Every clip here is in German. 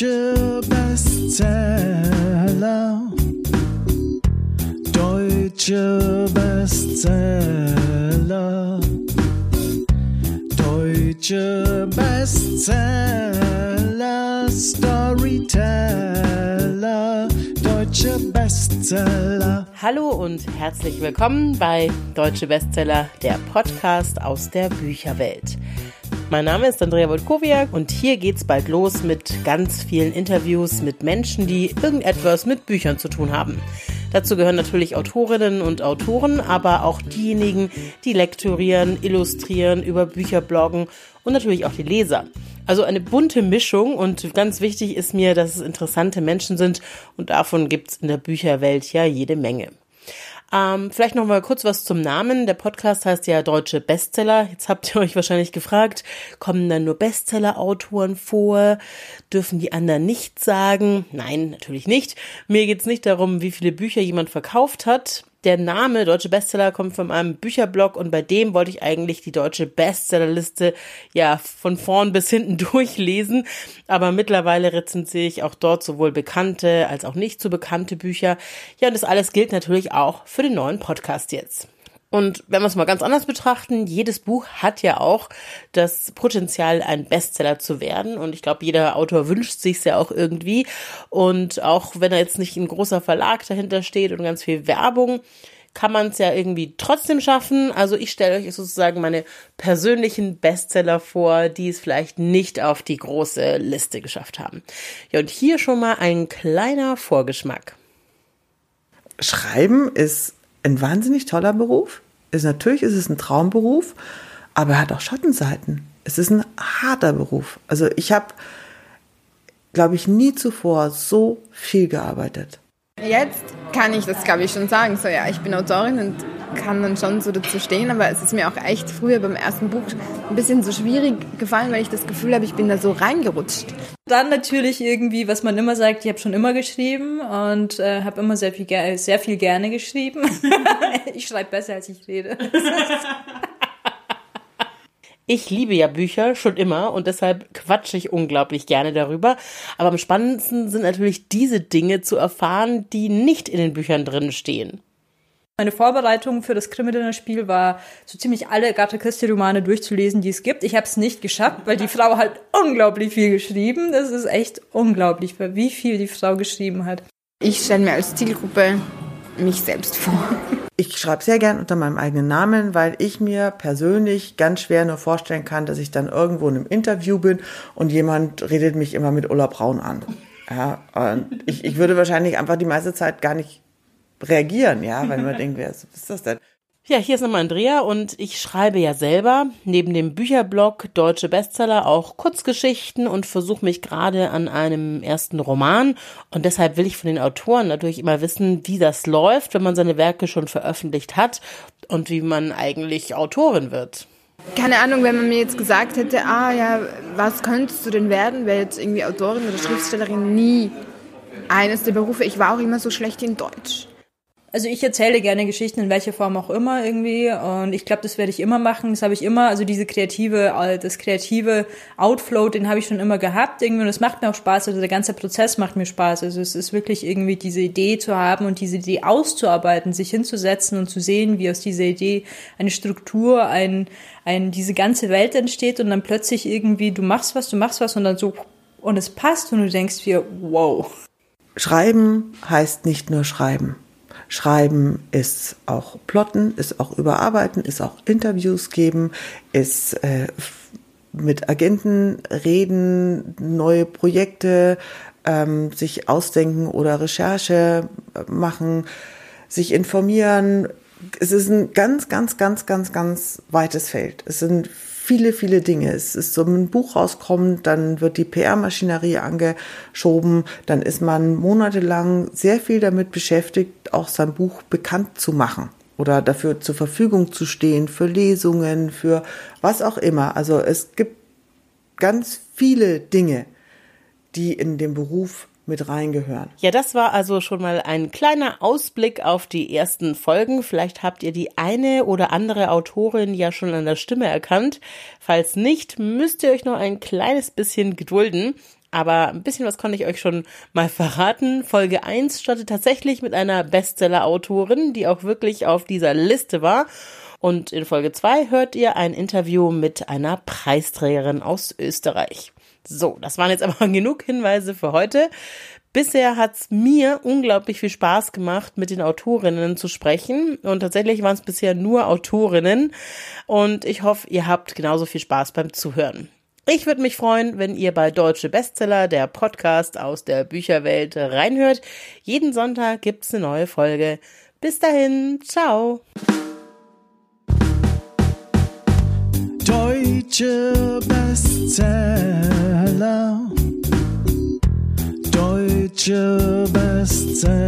Deutsche Bestseller. Deutsche Bestseller. Deutsche Bestseller. Storyteller. Deutsche Bestseller. Hallo und herzlich willkommen bei Deutsche Bestseller, der Podcast aus der Bücherwelt. Mein Name ist Andrea Wolkowiak und hier geht's bald los mit ganz vielen Interviews mit Menschen, die irgendetwas mit Büchern zu tun haben. Dazu gehören natürlich Autorinnen und Autoren, aber auch diejenigen, die lektorieren, illustrieren, über Bücher bloggen und natürlich auch die Leser. Also eine bunte Mischung und ganz wichtig ist mir, dass es interessante Menschen sind und davon gibt's in der Bücherwelt ja jede Menge. Ähm, vielleicht noch mal kurz was zum Namen. Der Podcast heißt ja Deutsche Bestseller. Jetzt habt ihr euch wahrscheinlich gefragt, kommen dann nur Bestseller-Autoren vor? Dürfen die anderen nichts sagen? Nein, natürlich nicht. Mir geht's nicht darum, wie viele Bücher jemand verkauft hat der Name Deutsche Bestseller kommt von einem Bücherblog und bei dem wollte ich eigentlich die deutsche Bestsellerliste ja von vorn bis hinten durchlesen. Aber mittlerweile rezensiere ich auch dort sowohl bekannte als auch nicht so bekannte Bücher. Ja, und das alles gilt natürlich auch für den neuen Podcast jetzt. Und wenn wir es mal ganz anders betrachten, jedes Buch hat ja auch das Potenzial, ein Bestseller zu werden. Und ich glaube, jeder Autor wünscht sich ja auch irgendwie. Und auch wenn da jetzt nicht ein großer Verlag dahinter steht und ganz viel Werbung, kann man es ja irgendwie trotzdem schaffen. Also ich stelle euch sozusagen meine persönlichen Bestseller vor, die es vielleicht nicht auf die große Liste geschafft haben. Ja, und hier schon mal ein kleiner Vorgeschmack. Schreiben ist ein wahnsinnig toller Beruf. Ist, natürlich ist es ein Traumberuf, aber er hat auch Schattenseiten. Es ist ein harter Beruf. Also ich habe, glaube ich, nie zuvor so viel gearbeitet. Jetzt kann ich das, glaube ich, schon sagen. So, ja, ich bin Autorin und kann dann schon so dazu stehen, aber es ist mir auch echt früher beim ersten Buch ein bisschen so schwierig gefallen, weil ich das Gefühl habe, ich bin da so reingerutscht. Dann natürlich irgendwie, was man immer sagt, ich habe schon immer geschrieben und äh, habe immer sehr viel, sehr viel gerne geschrieben. ich schreibe besser, als ich rede. Ich liebe ja Bücher schon immer und deshalb quatsche ich unglaublich gerne darüber. Aber am spannendsten sind natürlich diese Dinge zu erfahren, die nicht in den Büchern drin stehen. Meine Vorbereitung für das Krimi-Dinner-Spiel war, so ziemlich alle Agatha Christie-Romane durchzulesen, die es gibt. Ich habe es nicht geschafft, weil die Frau hat unglaublich viel geschrieben. Das ist echt unglaublich, wie viel die Frau geschrieben hat. Ich stelle mir als Zielgruppe mich selbst vor. Ich schreibe sehr gern unter meinem eigenen Namen, weil ich mir persönlich ganz schwer nur vorstellen kann, dass ich dann irgendwo in einem Interview bin und jemand redet mich immer mit Ulla Braun an. Ja, und ich, ich würde wahrscheinlich einfach die meiste Zeit gar nicht reagieren, ja, wenn man denkt, wer ist, was ist das denn? Ja, hier ist nochmal Andrea und ich schreibe ja selber neben dem Bücherblog Deutsche Bestseller auch Kurzgeschichten und versuche mich gerade an einem ersten Roman und deshalb will ich von den Autoren natürlich immer wissen, wie das läuft, wenn man seine Werke schon veröffentlicht hat und wie man eigentlich Autorin wird. Keine Ahnung, wenn man mir jetzt gesagt hätte, ah ja, was könntest du denn werden, wäre jetzt irgendwie Autorin oder Schriftstellerin nie eines der Berufe. Ich war auch immer so schlecht in Deutsch. Also ich erzähle gerne Geschichten in welcher Form auch immer irgendwie und ich glaube, das werde ich immer machen. Das habe ich immer, also diese kreative, äh, das kreative Outflow, den habe ich schon immer gehabt irgendwie und es macht mir auch Spaß. Also der ganze Prozess macht mir Spaß. Also es ist wirklich irgendwie diese Idee zu haben und diese Idee auszuarbeiten, sich hinzusetzen und zu sehen, wie aus dieser Idee eine Struktur, ein, ein diese ganze Welt entsteht und dann plötzlich irgendwie du machst was, du machst was und dann so und es passt und du denkst dir, wow. Schreiben heißt nicht nur schreiben. Schreiben ist auch Plotten, ist auch Überarbeiten, ist auch Interviews geben, ist äh, mit Agenten reden, neue Projekte ähm, sich ausdenken oder Recherche machen, sich informieren. Es ist ein ganz, ganz, ganz, ganz, ganz weites Feld. Es sind viele, viele Dinge. Es ist so ein Buch rauskommt, dann wird die PR-Maschinerie angeschoben, dann ist man monatelang sehr viel damit beschäftigt, auch sein Buch bekannt zu machen oder dafür zur Verfügung zu stehen, für Lesungen, für was auch immer. Also es gibt ganz viele Dinge, die in dem Beruf mit reingehören. Ja, das war also schon mal ein kleiner Ausblick auf die ersten Folgen. Vielleicht habt ihr die eine oder andere Autorin ja schon an der Stimme erkannt. Falls nicht, müsst ihr euch noch ein kleines bisschen gedulden. Aber ein bisschen was konnte ich euch schon mal verraten. Folge 1 startet tatsächlich mit einer Bestseller-Autorin, die auch wirklich auf dieser Liste war. Und in Folge 2 hört ihr ein Interview mit einer Preisträgerin aus Österreich. So, das waren jetzt aber genug Hinweise für heute. Bisher hat's mir unglaublich viel Spaß gemacht, mit den Autorinnen zu sprechen. Und tatsächlich waren es bisher nur Autorinnen. Und ich hoffe, ihr habt genauso viel Spaß beim Zuhören. Ich würde mich freuen, wenn ihr bei Deutsche Bestseller, der Podcast aus der Bücherwelt, reinhört. Jeden Sonntag gibt's eine neue Folge. Bis dahin, ciao. Deutsche Bestseller. Deutsche Bestseller.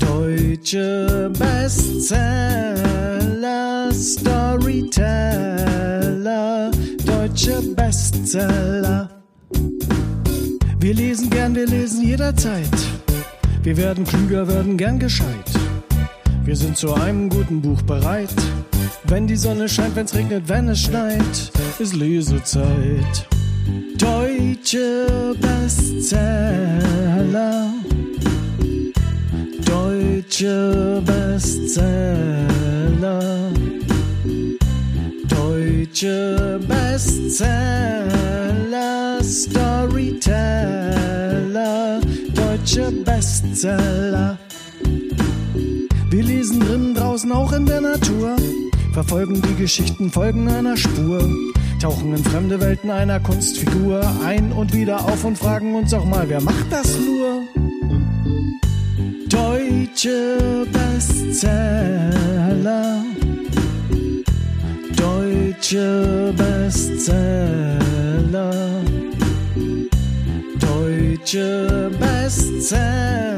Deutsche Bestseller. Storyteller. Deutsche Bestseller. Wir lesen gern, wir lesen jederzeit. Wir werden klüger, werden gern gescheit. Wir sind zu einem guten Buch bereit. Wenn die Sonne scheint, wenn's regnet, wenn es schneit, ist Lesezeit. Deutsche Bestseller. Deutsche Bestseller. Deutsche Bestseller. Storyteller. Deutsche Bestseller. Wir lesen drinnen draußen auch in der Natur, verfolgen die Geschichten, folgen einer Spur, tauchen in fremde Welten einer Kunstfigur ein und wieder auf und fragen uns auch mal, wer macht das nur? Deutsche Bestseller. Deutsche Bestseller. Deutsche Bestseller.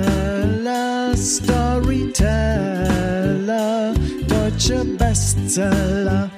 Storyteller. Deutsche Bestseller.